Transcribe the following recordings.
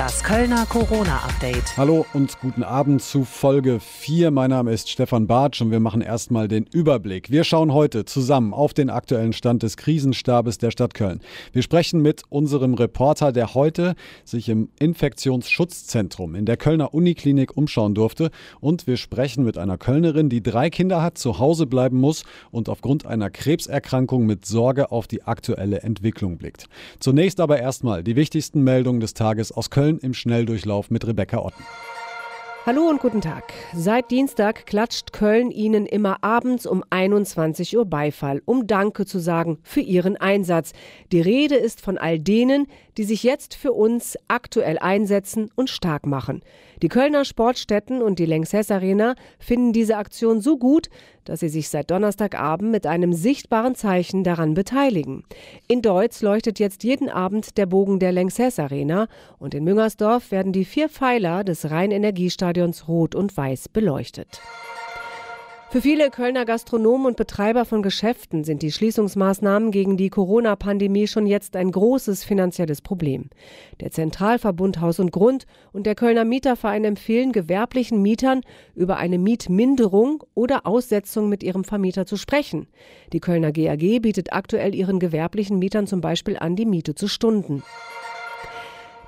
Das Kölner Corona-Update. Hallo und guten Abend zu Folge 4. Mein Name ist Stefan Bartsch und wir machen erstmal den Überblick. Wir schauen heute zusammen auf den aktuellen Stand des Krisenstabes der Stadt Köln. Wir sprechen mit unserem Reporter, der heute sich im Infektionsschutzzentrum in der Kölner Uniklinik umschauen durfte. Und wir sprechen mit einer Kölnerin, die drei Kinder hat, zu Hause bleiben muss und aufgrund einer Krebserkrankung mit Sorge auf die aktuelle Entwicklung blickt. Zunächst aber erstmal die wichtigsten Meldungen des Tages aus Köln im Schnelldurchlauf mit Rebecca Otten. Hallo und guten Tag. Seit Dienstag klatscht Köln Ihnen immer abends um 21 Uhr Beifall, um Danke zu sagen für Ihren Einsatz. Die Rede ist von all denen, die sich jetzt für uns aktuell einsetzen und stark machen. Die Kölner Sportstätten und die Lanxess Arena finden diese Aktion so gut, dass sie sich seit Donnerstagabend mit einem sichtbaren Zeichen daran beteiligen. In Deutz leuchtet jetzt jeden Abend der Bogen der Lanxess Arena und in Müngersdorf werden die vier Pfeiler des Rheinenergiestadions rot und weiß beleuchtet. Für viele Kölner Gastronomen und Betreiber von Geschäften sind die Schließungsmaßnahmen gegen die Corona-Pandemie schon jetzt ein großes finanzielles Problem. Der Zentralverbund Haus und Grund und der Kölner Mieterverein empfehlen gewerblichen Mietern, über eine Mietminderung oder Aussetzung mit ihrem Vermieter zu sprechen. Die Kölner GAG bietet aktuell ihren gewerblichen Mietern zum Beispiel an, die Miete zu stunden.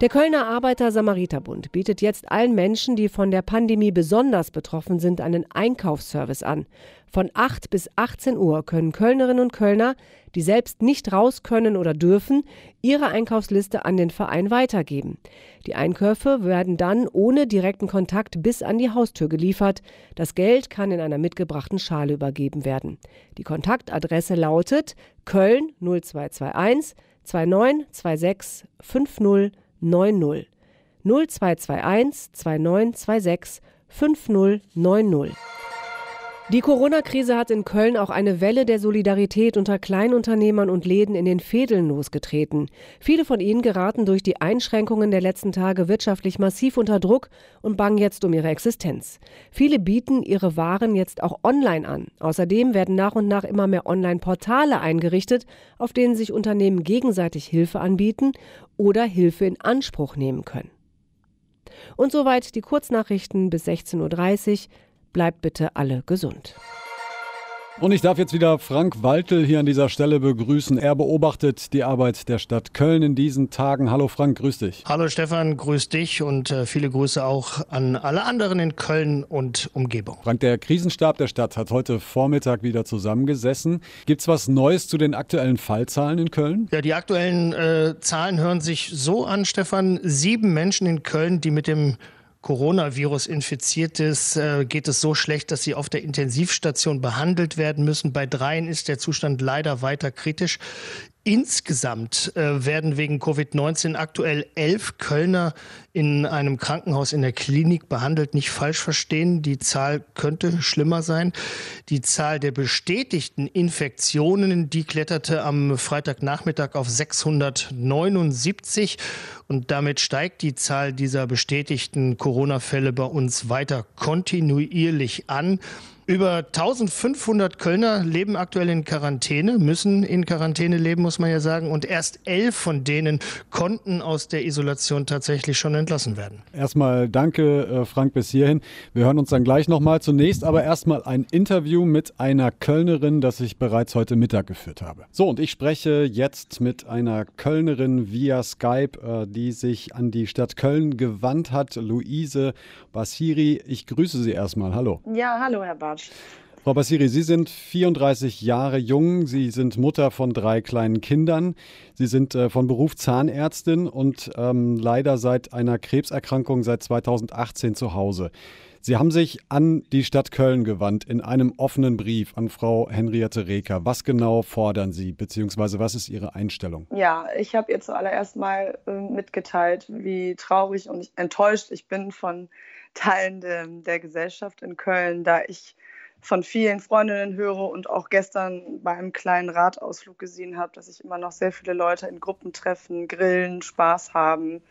Der Kölner Arbeiter-Samariter-Bund bietet jetzt allen Menschen, die von der Pandemie besonders betroffen sind, einen Einkaufsservice an. Von 8 bis 18 Uhr können Kölnerinnen und Kölner, die selbst nicht raus können oder dürfen, ihre Einkaufsliste an den Verein weitergeben. Die Einkäufe werden dann ohne direkten Kontakt bis an die Haustür geliefert. Das Geld kann in einer mitgebrachten Schale übergeben werden. Die Kontaktadresse lautet Köln 0221 2926 50 90 0221 2926 5090. Die Corona-Krise hat in Köln auch eine Welle der Solidarität unter Kleinunternehmern und Läden in den Fädeln losgetreten. Viele von ihnen geraten durch die Einschränkungen der letzten Tage wirtschaftlich massiv unter Druck und bangen jetzt um ihre Existenz. Viele bieten ihre Waren jetzt auch online an. Außerdem werden nach und nach immer mehr Online-Portale eingerichtet, auf denen sich Unternehmen gegenseitig Hilfe anbieten oder Hilfe in Anspruch nehmen können. Und soweit die Kurznachrichten bis 16.30 Uhr. Bleibt bitte alle gesund. Und ich darf jetzt wieder Frank Waltel hier an dieser Stelle begrüßen. Er beobachtet die Arbeit der Stadt Köln in diesen Tagen. Hallo Frank, grüß dich. Hallo Stefan, grüß dich und äh, viele Grüße auch an alle anderen in Köln und Umgebung. Frank, der Krisenstab der Stadt hat heute Vormittag wieder zusammengesessen. Gibt es was Neues zu den aktuellen Fallzahlen in Köln? Ja, die aktuellen äh, Zahlen hören sich so an, Stefan. Sieben Menschen in Köln, die mit dem Coronavirus infiziert ist, äh, geht es so schlecht, dass sie auf der Intensivstation behandelt werden müssen. Bei dreien ist der Zustand leider weiter kritisch. Insgesamt äh, werden wegen Covid-19 aktuell elf Kölner in einem Krankenhaus in der Klinik behandelt. Nicht falsch verstehen, die Zahl könnte schlimmer sein. Die Zahl der bestätigten Infektionen, die kletterte am Freitagnachmittag auf 679 und damit steigt die Zahl dieser bestätigten Corona-Fälle bei uns weiter kontinuierlich an. Über 1500 Kölner leben aktuell in Quarantäne, müssen in Quarantäne leben, muss man ja sagen. Und erst elf von denen konnten aus der Isolation tatsächlich schon entlassen werden. Erstmal danke, äh, Frank, bis hierhin. Wir hören uns dann gleich nochmal. Zunächst aber erstmal ein Interview mit einer Kölnerin, das ich bereits heute Mittag geführt habe. So, und ich spreche jetzt mit einer Kölnerin via Skype, äh, die sich an die Stadt Köln gewandt hat, Luise Basiri. Ich grüße Sie erstmal. Hallo. Ja, hallo, Herr Bar. Quatsch. Frau Basiri, Sie sind 34 Jahre jung, Sie sind Mutter von drei kleinen Kindern, Sie sind äh, von Beruf Zahnärztin und ähm, leider seit einer Krebserkrankung seit 2018 zu Hause. Sie haben sich an die Stadt Köln gewandt in einem offenen Brief an Frau Henriette Reker. Was genau fordern Sie, beziehungsweise was ist Ihre Einstellung? Ja, ich habe ihr zuallererst mal äh, mitgeteilt, wie traurig und enttäuscht ich bin von Teilen de, der Gesellschaft in Köln, da ich von vielen Freundinnen höre und auch gestern bei einem kleinen Radausflug gesehen habe, dass sich immer noch sehr viele Leute in Gruppen treffen, grillen, Spaß haben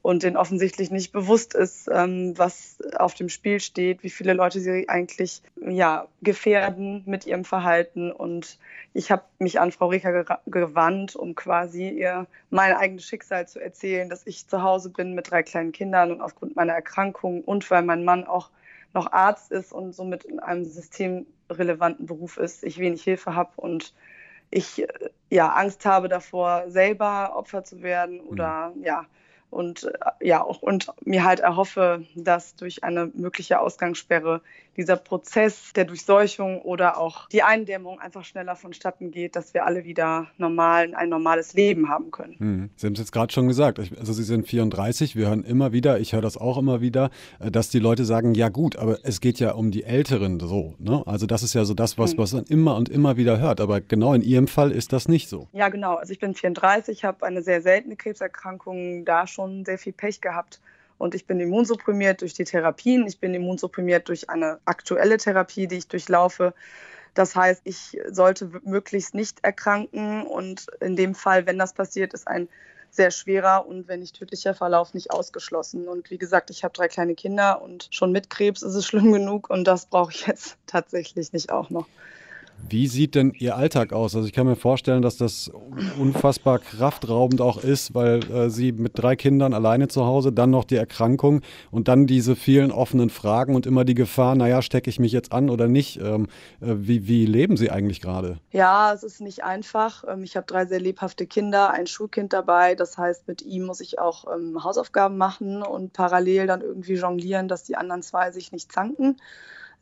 und denen offensichtlich nicht bewusst ist, ähm, was auf dem Spiel steht, wie viele Leute sie eigentlich ja, gefährden mit ihrem Verhalten. Und ich habe mich an Frau Reker gewandt, um quasi ihr mein eigenes Schicksal zu erzählen, dass ich zu Hause bin mit drei kleinen Kindern und aufgrund meiner Erkrankung und weil mein Mann auch noch Arzt ist und somit in einem systemrelevanten Beruf ist, ich wenig Hilfe habe und ich ja Angst habe davor, selber Opfer zu werden oder mhm. ja und äh, ja auch und mir halt erhoffe, dass durch eine mögliche Ausgangssperre dieser Prozess der Durchseuchung oder auch die Eindämmung einfach schneller vonstatten geht, dass wir alle wieder normal ein normales Leben haben können. Hm. Sie haben es jetzt gerade schon gesagt, also Sie sind 34, wir hören immer wieder, ich höre das auch immer wieder, äh, dass die Leute sagen, ja gut, aber es geht ja um die Älteren so. Ne? Also das ist ja so das, was, hm. was man immer und immer wieder hört. Aber genau in Ihrem Fall ist das nicht so. Ja, genau. Also ich bin 34, habe eine sehr seltene Krebserkrankung, da schon sehr viel Pech gehabt. Und ich bin immunsupprimiert durch die Therapien. Ich bin immunsupprimiert durch eine aktuelle Therapie, die ich durchlaufe. Das heißt, ich sollte möglichst nicht erkranken. Und in dem Fall, wenn das passiert, ist ein sehr schwerer und wenn nicht tödlicher Verlauf nicht ausgeschlossen. Und wie gesagt, ich habe drei kleine Kinder und schon mit Krebs ist es schlimm genug und das brauche ich jetzt tatsächlich nicht auch noch. Wie sieht denn Ihr Alltag aus? Also ich kann mir vorstellen, dass das unfassbar kraftraubend auch ist, weil äh, Sie mit drei Kindern alleine zu Hause, dann noch die Erkrankung und dann diese vielen offenen Fragen und immer die Gefahr, naja, stecke ich mich jetzt an oder nicht? Ähm, äh, wie, wie leben Sie eigentlich gerade? Ja, es ist nicht einfach. Ähm, ich habe drei sehr lebhafte Kinder, ein Schulkind dabei. Das heißt, mit ihm muss ich auch ähm, Hausaufgaben machen und parallel dann irgendwie jonglieren, dass die anderen zwei sich nicht zanken.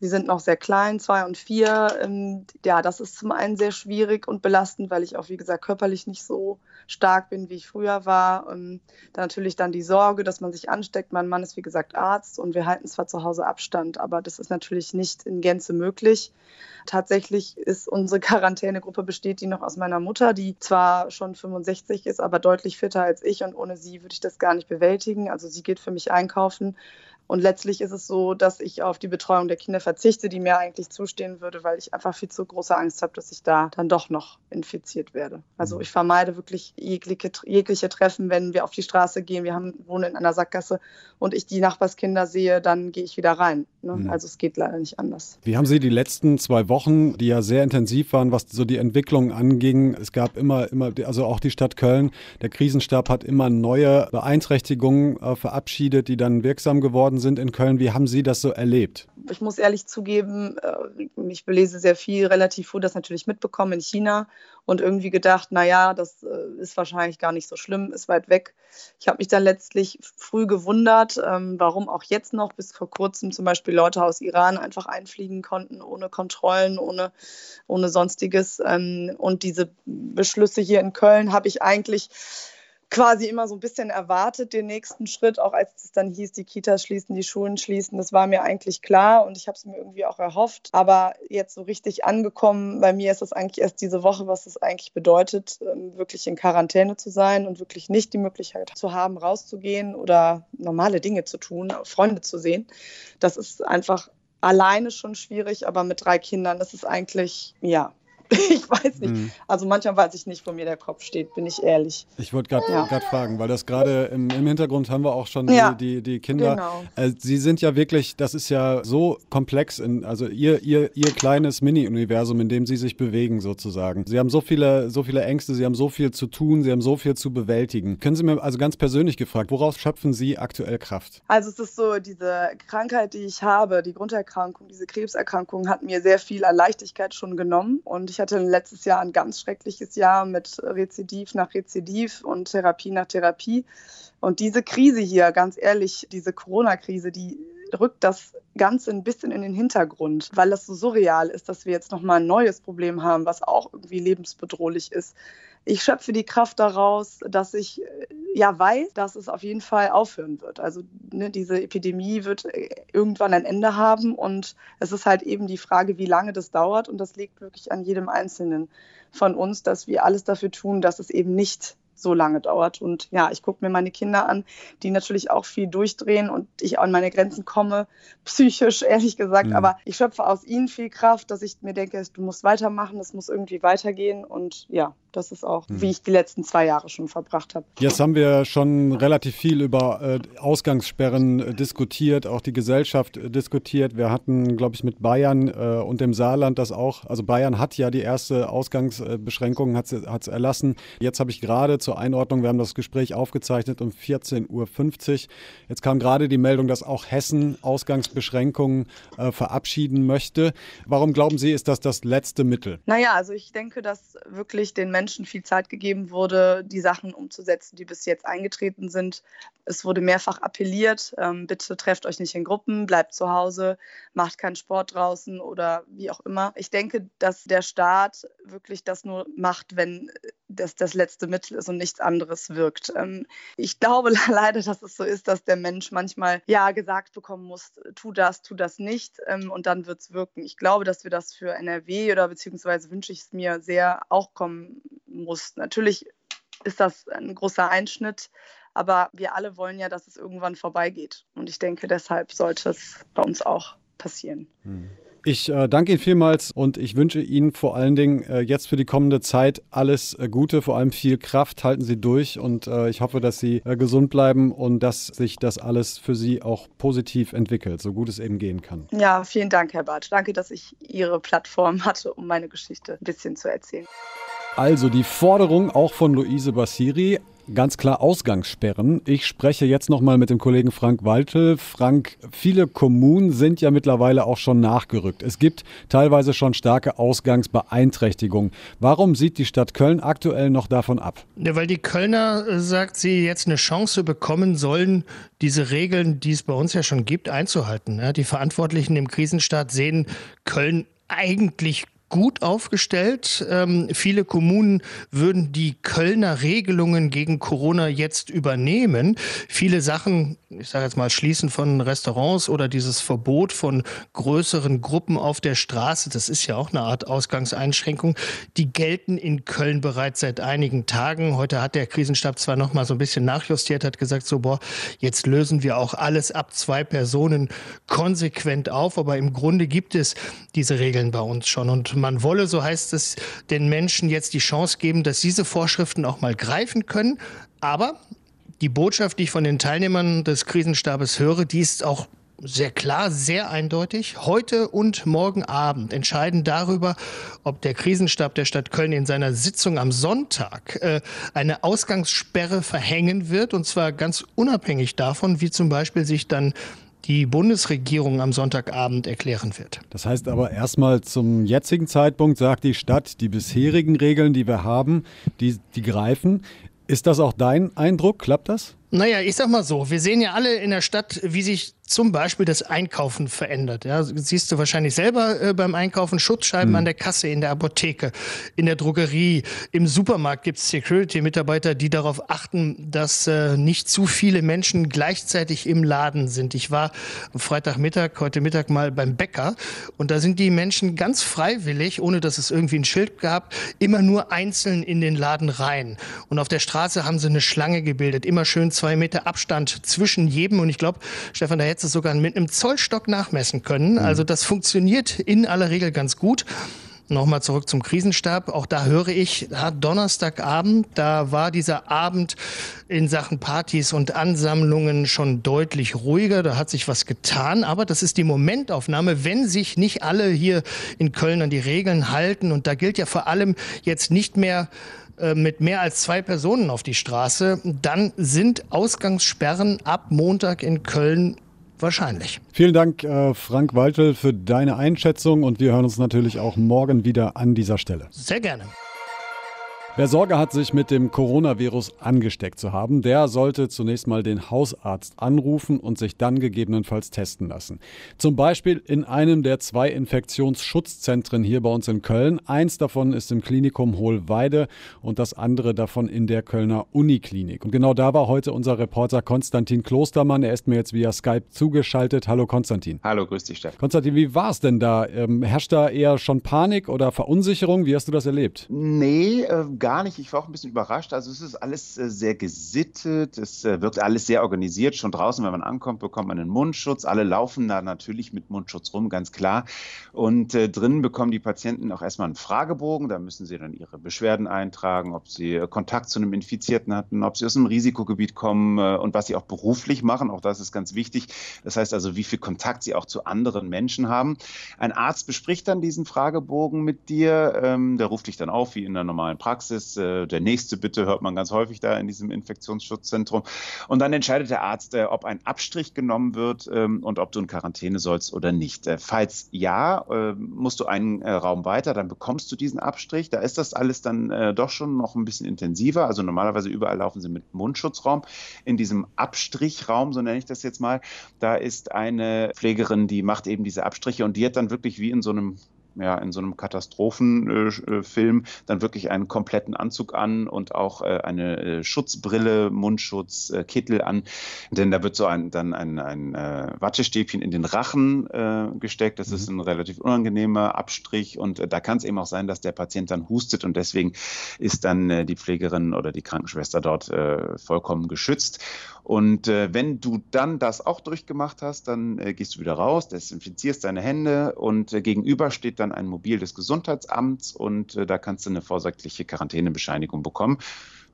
Sie sind noch sehr klein, zwei und vier. Ähm, ja, das ist zum einen sehr schwierig und belastend, weil ich auch, wie gesagt, körperlich nicht so stark bin, wie ich früher war. Ähm, dann natürlich dann die Sorge, dass man sich ansteckt. Mein Mann ist, wie gesagt, Arzt und wir halten zwar zu Hause Abstand, aber das ist natürlich nicht in Gänze möglich. Tatsächlich ist unsere Quarantänegruppe besteht die noch aus meiner Mutter, die zwar schon 65 ist, aber deutlich fitter als ich und ohne sie würde ich das gar nicht bewältigen. Also sie geht für mich einkaufen und letztlich ist es so, dass ich auf die Betreuung der Kinder verzichte, die mir eigentlich zustehen würde, weil ich einfach viel zu große Angst habe, dass ich da dann doch noch infiziert werde. Also mhm. ich vermeide wirklich jegliche, jegliche Treffen, wenn wir auf die Straße gehen. Wir haben, wohnen in einer Sackgasse und ich die Nachbarskinder sehe, dann gehe ich wieder rein. Ne? Mhm. Also es geht leider nicht anders. Wie haben Sie die letzten zwei Wochen, die ja sehr intensiv waren, was so die Entwicklung anging? Es gab immer, immer, also auch die Stadt Köln, der Krisenstab hat immer neue Beeinträchtigungen äh, verabschiedet, die dann wirksam geworden sind in Köln. Wie haben Sie das so erlebt? Ich muss ehrlich zugeben, äh, ich belese sehr viel, relativ früh das natürlich mitbekommen in China und irgendwie gedacht, naja, das äh, ist wahrscheinlich gar nicht so schlimm, ist weit weg. Ich habe mich dann letztlich früh gewundert, ähm, warum auch jetzt noch bis vor kurzem zum Beispiel Leute aus Iran einfach einfliegen konnten, ohne Kontrollen, ohne, ohne sonstiges. Ähm, und diese Beschlüsse hier in Köln habe ich eigentlich quasi immer so ein bisschen erwartet, den nächsten Schritt, auch als es dann hieß, die Kitas schließen, die Schulen schließen. Das war mir eigentlich klar und ich habe es mir irgendwie auch erhofft. Aber jetzt so richtig angekommen, bei mir ist es eigentlich erst diese Woche, was es eigentlich bedeutet, ähm, wirklich in Quarantäne zu sein und wirklich nicht die Möglichkeit zu haben, rauszugehen oder normale Dinge zu tun, Freunde zu sehen. Das ist einfach alleine schon schwierig, aber mit drei Kindern ist es eigentlich, ja, ich weiß nicht. Mhm. Also manchmal weiß ich nicht, wo mir der Kopf steht, bin ich ehrlich. Ich wollte gerade ja. fragen, weil das gerade im, im, Hintergrund haben wir auch schon ja. die, die, die, Kinder. Genau. Äh, Sie sind ja wirklich, das ist ja so komplex, in, also ihr, ihr, ihr kleines Mini-Universum, in dem Sie sich bewegen sozusagen. Sie haben so viele, so viele Ängste, Sie haben so viel zu tun, Sie haben so viel zu bewältigen. Können Sie mir also ganz persönlich gefragt, woraus schöpfen Sie aktuell Kraft? Also es ist so, diese Krankheit, die ich habe, die Grunderkrankung, diese Krebserkrankung hat mir sehr viel an Leichtigkeit schon genommen und ich ich hatte letztes Jahr ein ganz schreckliches Jahr mit Rezidiv nach Rezidiv und Therapie nach Therapie. Und diese Krise hier, ganz ehrlich, diese Corona-Krise, die rückt das Ganze ein bisschen in den Hintergrund, weil das so surreal ist, dass wir jetzt nochmal ein neues Problem haben, was auch irgendwie lebensbedrohlich ist. Ich schöpfe die Kraft daraus, dass ich ja weiß, dass es auf jeden Fall aufhören wird. Also ne, diese Epidemie wird äh, irgendwann ein Ende haben und es ist halt eben die Frage, wie lange das dauert und das liegt wirklich an jedem Einzelnen von uns, dass wir alles dafür tun, dass es eben nicht so lange dauert. Und ja, ich gucke mir meine Kinder an, die natürlich auch viel durchdrehen und ich an meine Grenzen komme, psychisch ehrlich gesagt. Mhm. Aber ich schöpfe aus ihnen viel Kraft, dass ich mir denke, du musst weitermachen, es muss irgendwie weitergehen. Und ja, Das ist auch, hm. wie ich die letzten zwei Jahre schon verbracht habe. Jetzt haben wir schon relativ viel über äh, Ausgangssperren äh, diskutiert, auch die Gesellschaft äh, diskutiert. Wir hatten, glaube ich, mit Bayern äh, und dem Saarland das auch. Also Bayern hat ja die erste Ausgangsbeschränkung, hat es erlassen. Jetzt habe ich gerade zur Einordnung, wir haben das Gespräch aufgezeichnet um 14.50 Uhr. Jetzt kam gerade die Meldung, dass auch Hessen Ausgangsbeschränkungen äh, verabschieden möchte. Warum glauben Sie, ist das das letzte Mittel? Naja, also ich denke, dass wirklich den Menschen viel Zeit gegeben wurde, die Sachen umzusetzen, die bis jetzt eingetreten sind. Es wurde mehrfach appelliert, ähm, bitte trefft euch nicht in Gruppen, bleibt zu Hause, macht keinen Sport draußen oder wie auch immer. Ich denke, dass der Staat wirklich das nur macht, wenn das das letzte Mittel ist und nichts anderes wirkt. Ähm, ich glaube leider, dass es so ist, dass der Mensch manchmal ja gesagt bekommen muss, tu das, tu das nicht ähm, und dann wird es wirken. Ich glaube, dass wir das für NRW oder beziehungsweise wünsche ich es mir sehr auch kommen muss. Natürlich ist das ein großer Einschnitt, aber wir alle wollen ja, dass es irgendwann vorbeigeht. Und ich denke, deshalb sollte es bei uns auch passieren. Hm. Ich äh, danke Ihnen vielmals und ich wünsche Ihnen vor allen Dingen äh, jetzt für die kommende Zeit alles äh, Gute, vor allem viel Kraft. Halten Sie durch und äh, ich hoffe, dass Sie äh, gesund bleiben und dass sich das alles für Sie auch positiv entwickelt, so gut es eben gehen kann. Ja, vielen Dank, Herr Bartsch. Danke, dass ich Ihre Plattform hatte, um meine Geschichte ein bisschen zu erzählen. Also die Forderung auch von Luise Bassiri, ganz klar Ausgangssperren. Ich spreche jetzt nochmal mit dem Kollegen Frank Waltel. Frank, viele Kommunen sind ja mittlerweile auch schon nachgerückt. Es gibt teilweise schon starke Ausgangsbeeinträchtigungen. Warum sieht die Stadt Köln aktuell noch davon ab? Ja, weil die Kölner, äh, sagt sie, jetzt eine Chance bekommen sollen, diese Regeln, die es bei uns ja schon gibt, einzuhalten. Die Verantwortlichen im Krisenstaat sehen Köln eigentlich gut aufgestellt. Ähm, viele Kommunen würden die Kölner Regelungen gegen Corona jetzt übernehmen. Viele Sachen, ich sage jetzt mal, Schließen von Restaurants oder dieses Verbot von größeren Gruppen auf der Straße, das ist ja auch eine Art Ausgangseinschränkung, die gelten in Köln bereits seit einigen Tagen. Heute hat der Krisenstab zwar noch mal so ein bisschen nachjustiert, hat gesagt, so boah, jetzt lösen wir auch alles ab zwei Personen konsequent auf, aber im Grunde gibt es diese Regeln bei uns schon und man wolle, so heißt es, den Menschen jetzt die Chance geben, dass diese Vorschriften auch mal greifen können. Aber die Botschaft, die ich von den Teilnehmern des Krisenstabes höre, die ist auch sehr klar, sehr eindeutig. Heute und morgen Abend entscheiden darüber, ob der Krisenstab der Stadt Köln in seiner Sitzung am Sonntag äh, eine Ausgangssperre verhängen wird. Und zwar ganz unabhängig davon, wie zum Beispiel sich dann die Bundesregierung am Sonntagabend erklären wird. Das heißt aber erstmal zum jetzigen Zeitpunkt sagt die Stadt, die bisherigen Regeln, die wir haben, die, die greifen. Ist das auch dein Eindruck? Klappt das? Naja, ich sag mal so, wir sehen ja alle in der Stadt, wie sich zum Beispiel das Einkaufen verändert. Ja, siehst du wahrscheinlich selber äh, beim Einkaufen Schutzscheiben mhm. an der Kasse, in der Apotheke, in der Drogerie, im Supermarkt gibt es Security-Mitarbeiter, die darauf achten, dass äh, nicht zu viele Menschen gleichzeitig im Laden sind. Ich war am Freitagmittag, heute Mittag mal beim Bäcker und da sind die Menschen ganz freiwillig, ohne dass es irgendwie ein Schild gab, immer nur einzeln in den Laden rein. Und auf der Straße haben sie eine Schlange gebildet, immer schön zwei Meter Abstand zwischen jedem. Und ich glaube, Stefan, da hätte jetzt sogar mit einem Zollstock nachmessen können. Mhm. Also das funktioniert in aller Regel ganz gut. Nochmal zurück zum Krisenstab. Auch da höre ich, ja, Donnerstagabend, da war dieser Abend in Sachen Partys und Ansammlungen schon deutlich ruhiger. Da hat sich was getan. Aber das ist die Momentaufnahme, wenn sich nicht alle hier in Köln an die Regeln halten. Und da gilt ja vor allem jetzt nicht mehr äh, mit mehr als zwei Personen auf die Straße, dann sind Ausgangssperren ab Montag in Köln wahrscheinlich. Vielen Dank, äh, Frank Waltel, für deine Einschätzung und wir hören uns natürlich auch morgen wieder an dieser Stelle. Sehr gerne. Wer Sorge hat, sich mit dem Coronavirus angesteckt zu haben, der sollte zunächst mal den Hausarzt anrufen und sich dann gegebenenfalls testen lassen. Zum Beispiel in einem der zwei Infektionsschutzzentren hier bei uns in Köln. Eins davon ist im Klinikum Hohlweide und das andere davon in der Kölner Uniklinik. Und genau da war heute unser Reporter Konstantin Klostermann. Er ist mir jetzt via Skype zugeschaltet. Hallo Konstantin. Hallo, grüß dich, Steff. Konstantin, wie war es denn da? Ähm, herrscht da eher schon Panik oder Verunsicherung? Wie hast du das erlebt? Nee, äh gar nicht. Ich war auch ein bisschen überrascht. Also es ist alles äh, sehr gesittet, es äh, wird alles sehr organisiert. Schon draußen, wenn man ankommt, bekommt man einen Mundschutz. Alle laufen da natürlich mit Mundschutz rum, ganz klar. Und äh, drinnen bekommen die Patienten auch erstmal einen Fragebogen. Da müssen sie dann ihre Beschwerden eintragen, ob sie äh, Kontakt zu einem Infizierten hatten, ob sie aus einem Risikogebiet kommen äh, und was sie auch beruflich machen. Auch das ist ganz wichtig. Das heißt also, wie viel Kontakt sie auch zu anderen Menschen haben. Ein Arzt bespricht dann diesen Fragebogen mit dir. Ähm, der ruft dich dann auf, wie in der normalen Praxis. Äh, der nächste bitte hört man ganz häufig da in diesem Infektionsschutzzentrum. Und dann entscheidet der Arzt, äh, ob ein Abstrich genommen wird ähm, und ob du in Quarantäne sollst oder nicht. Äh, falls ja, musst du einen Raum weiter, dann bekommst du diesen Abstrich. Da ist das alles dann doch schon noch ein bisschen intensiver. Also normalerweise überall laufen sie mit Mundschutzraum. In diesem Abstrichraum, so nenne ich das jetzt mal, da ist eine Pflegerin, die macht eben diese Abstriche und die hat dann wirklich wie in so einem ja, in so einem Katastrophenfilm dann wirklich einen kompletten Anzug an und auch äh, eine äh, Schutzbrille, Mundschutz, äh, Kittel an. Denn da wird so ein, dann ein, ein äh, Wattestäbchen in den Rachen äh, gesteckt. Das mhm. ist ein relativ unangenehmer Abstrich und äh, da kann es eben auch sein, dass der Patient dann hustet und deswegen ist dann die Pflegerin oder die Krankenschwester dort vollkommen geschützt. Und äh, wenn du dann das auch durchgemacht hast, dann äh, gehst du wieder raus, desinfizierst deine Hände und äh, gegenüber steht dann ein Mobil des Gesundheitsamts und äh, da kannst du eine vorsorgliche Quarantänebescheinigung bekommen.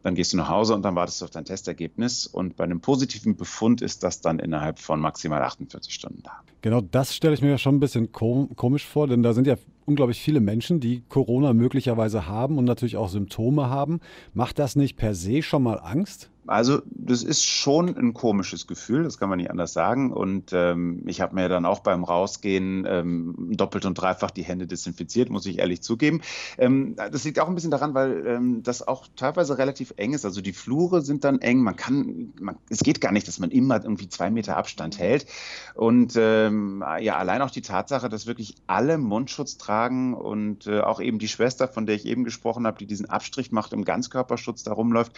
Dann gehst du nach Hause und dann wartest du auf dein Testergebnis. Und bei einem positiven Befund ist das dann innerhalb von maximal 48 Stunden da. Genau das stelle ich mir ja schon ein bisschen komisch vor, denn da sind ja unglaublich viele Menschen, die Corona möglicherweise haben und natürlich auch Symptome haben. Macht das nicht per se schon mal Angst? Also das ist schon ein komisches Gefühl, das kann man nicht anders sagen. Und ähm, ich habe mir dann auch beim Rausgehen ähm, doppelt und dreifach die Hände desinfiziert, muss ich ehrlich zugeben. Ähm, das liegt auch ein bisschen daran, weil ähm, das auch teilweise relativ eng ist. Also die Flure sind dann eng. Man kann, man, es geht gar nicht, dass man immer irgendwie zwei Meter Abstand hält. Und ähm, ja, allein auch die Tatsache, dass wirklich alle Mundschutz tragen und äh, auch eben die Schwester, von der ich eben gesprochen habe, die diesen Abstrich macht, im Ganzkörperschutz da rumläuft,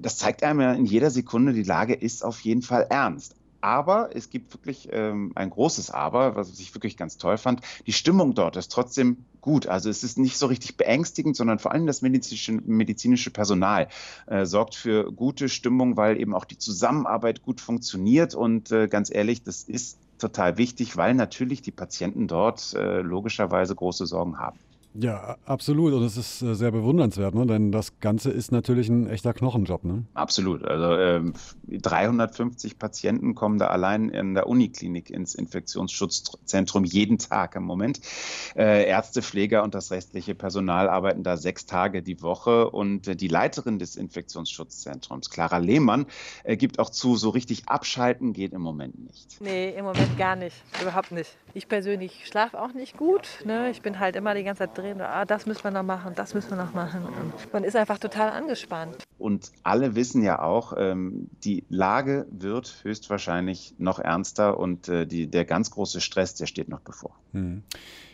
das zeigt einem ja in jeder Sekunde, die Lage ist auf jeden Fall ernst. Aber es gibt wirklich ähm, ein großes Aber, was ich wirklich ganz toll fand. Die Stimmung dort ist trotzdem gut. Also es ist nicht so richtig beängstigend, sondern vor allem das medizinische, medizinische Personal äh, sorgt für gute Stimmung, weil eben auch die Zusammenarbeit gut funktioniert. Und äh, ganz ehrlich, das ist total wichtig, weil natürlich die Patienten dort äh, logischerweise große Sorgen haben. Ja, absolut. Und es ist äh, sehr bewundernswert, ne? denn das Ganze ist natürlich ein echter Knochenjob. Ne? Absolut. Also ähm, 350 Patienten kommen da allein in der Uniklinik ins Infektionsschutzzentrum jeden Tag im Moment. Äh, Ärzte, Pfleger und das restliche Personal arbeiten da sechs Tage die Woche. Und äh, die Leiterin des Infektionsschutzzentrums, Clara Lehmann, äh, gibt auch zu, so richtig abschalten geht im Moment nicht. Nee, im Moment gar nicht. Überhaupt nicht. Ich persönlich schlafe auch nicht gut. Ne? Ich bin halt immer die ganze Zeit drin drehen, ah, das müssen wir noch machen, das müssen wir noch machen. Und man ist einfach total angespannt. Und alle wissen ja auch, ähm, die Lage wird höchstwahrscheinlich noch ernster und äh, die, der ganz große Stress, der steht noch bevor. Hm.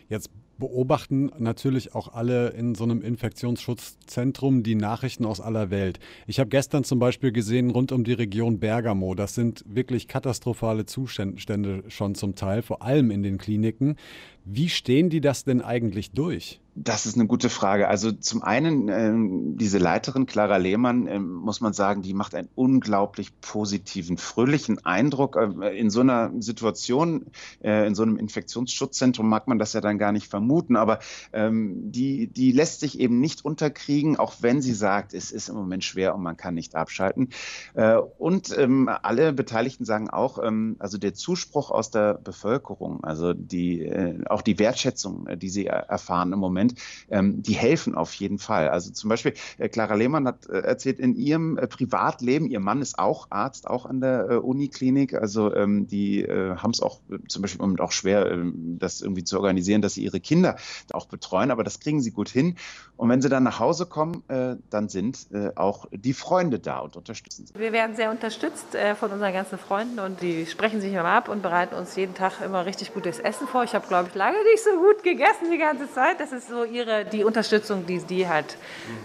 Jetzt beobachten natürlich auch alle in so einem Infektionsschutzzentrum die Nachrichten aus aller Welt. Ich habe gestern zum Beispiel gesehen, rund um die Region Bergamo, das sind wirklich katastrophale Zustände schon zum Teil, vor allem in den Kliniken. Wie stehen die das denn eigentlich durch? Das ist eine gute Frage. Also zum einen, äh, diese Leiterin Clara Lehmann, äh, muss man sagen, die macht einen unglaublich positiven, fröhlichen Eindruck. Äh, in so einer Situation, äh, in so einem Infektionsschutzzentrum mag man das ja dann gar nicht vermuten, aber ähm, die, die lässt sich eben nicht unterkriegen, auch wenn sie sagt, es ist im Moment schwer und man kann nicht abschalten. Äh, und ähm, alle Beteiligten sagen auch, ähm, also der Zuspruch aus der Bevölkerung, also die, äh, auch die Wertschätzung, die sie erfahren im Moment, ähm, die helfen auf jeden Fall. Also zum Beispiel, äh, Clara Lehmann hat äh, erzählt, in ihrem äh, Privatleben, ihr Mann ist auch Arzt, auch an der äh, Uniklinik, also ähm, die äh, haben es auch äh, zum Beispiel im auch schwer, ähm, das irgendwie zu organisieren, dass sie ihre Kinder auch betreuen, aber das kriegen sie gut hin. Und wenn sie dann nach Hause kommen, dann sind auch die Freunde da und unterstützen sie. Wir werden sehr unterstützt von unseren ganzen Freunden und die sprechen sich immer ab und bereiten uns jeden Tag immer richtig gutes Essen vor. Ich habe, glaube ich, lange nicht so gut gegessen die ganze Zeit. Das ist so ihre, die Unterstützung, die die halt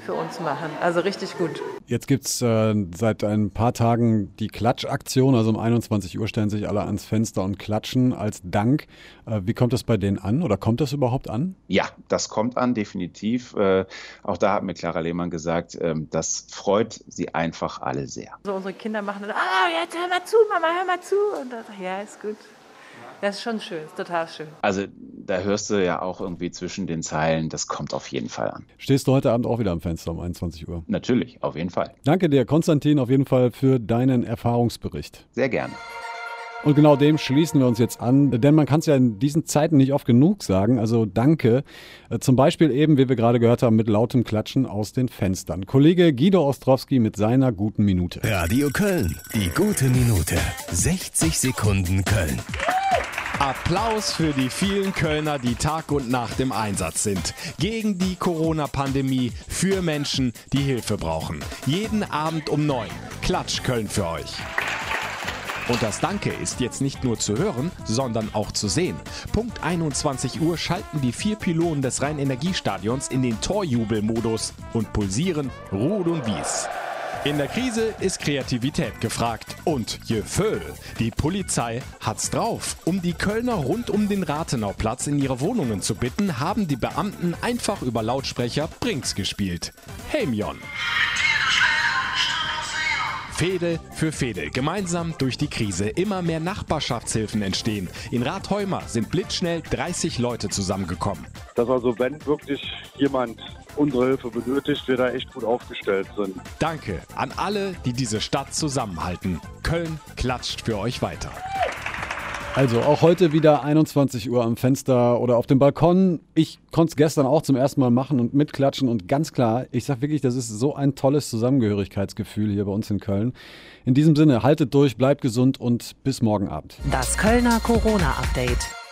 für uns machen. Also richtig gut. Jetzt gibt es äh, seit ein paar Tagen die Klatschaktion. Also um 21 Uhr stellen sich alle ans Fenster und klatschen als Dank. Äh, wie kommt das bei denen an oder kommt das überhaupt an? Ja, das kommt an, definitiv. Äh, auch da hat mir Clara Lehmann gesagt, ähm, das freut sie einfach alle sehr. Also unsere Kinder machen dann, ah, jetzt hör mal zu, Mama, hör mal zu. Und dann, ja, ist gut. Das ist schon schön, ist total schön. Also da hörst du ja auch irgendwie zwischen den Zeilen, das kommt auf jeden Fall an. Stehst du heute Abend auch wieder am Fenster um 21 Uhr? Natürlich, auf jeden Fall. Danke dir, Konstantin, auf jeden Fall für deinen Erfahrungsbericht. Sehr gerne. Und genau dem schließen wir uns jetzt an, denn man kann es ja in diesen Zeiten nicht oft genug sagen. Also danke. Äh, zum Beispiel eben, wie wir gerade gehört haben, mit lautem Klatschen aus den Fenstern. Kollege Guido Ostrowski mit seiner guten Minute. Radio Köln, die gute Minute. 60 Sekunden Köln. Applaus für die vielen Kölner, die Tag und Nacht im Einsatz sind. Gegen die Corona-Pandemie, für Menschen, die Hilfe brauchen. Jeden Abend um neun. Klatsch Köln für euch. Und das Danke ist jetzt nicht nur zu hören, sondern auch zu sehen. Punkt 21 Uhr schalten die vier Pylonen des Rhein-Energiestadions in den Torjubelmodus und pulsieren Rot und Wies. In der Krise ist Kreativität gefragt und Gefühl. Die Polizei hat's drauf. Um die Kölner rund um den Rathenauplatz in ihre Wohnungen zu bitten, haben die Beamten einfach über Lautsprecher Brinks gespielt. Hey Mion. Fehde für Fehde. Gemeinsam durch die Krise. Immer mehr Nachbarschaftshilfen entstehen. In Rathheumer sind blitzschnell 30 Leute zusammengekommen. Dass also, wenn wirklich jemand unsere Hilfe benötigt, wir da echt gut aufgestellt sind. Danke an alle, die diese Stadt zusammenhalten. Köln klatscht für euch weiter. Also auch heute wieder 21 Uhr am Fenster oder auf dem Balkon. Ich konnte es gestern auch zum ersten Mal machen und mitklatschen und ganz klar, ich sag wirklich, das ist so ein tolles Zusammengehörigkeitsgefühl hier bei uns in Köln. In diesem Sinne, haltet durch, bleibt gesund und bis morgen Abend. Das Kölner Corona-Update.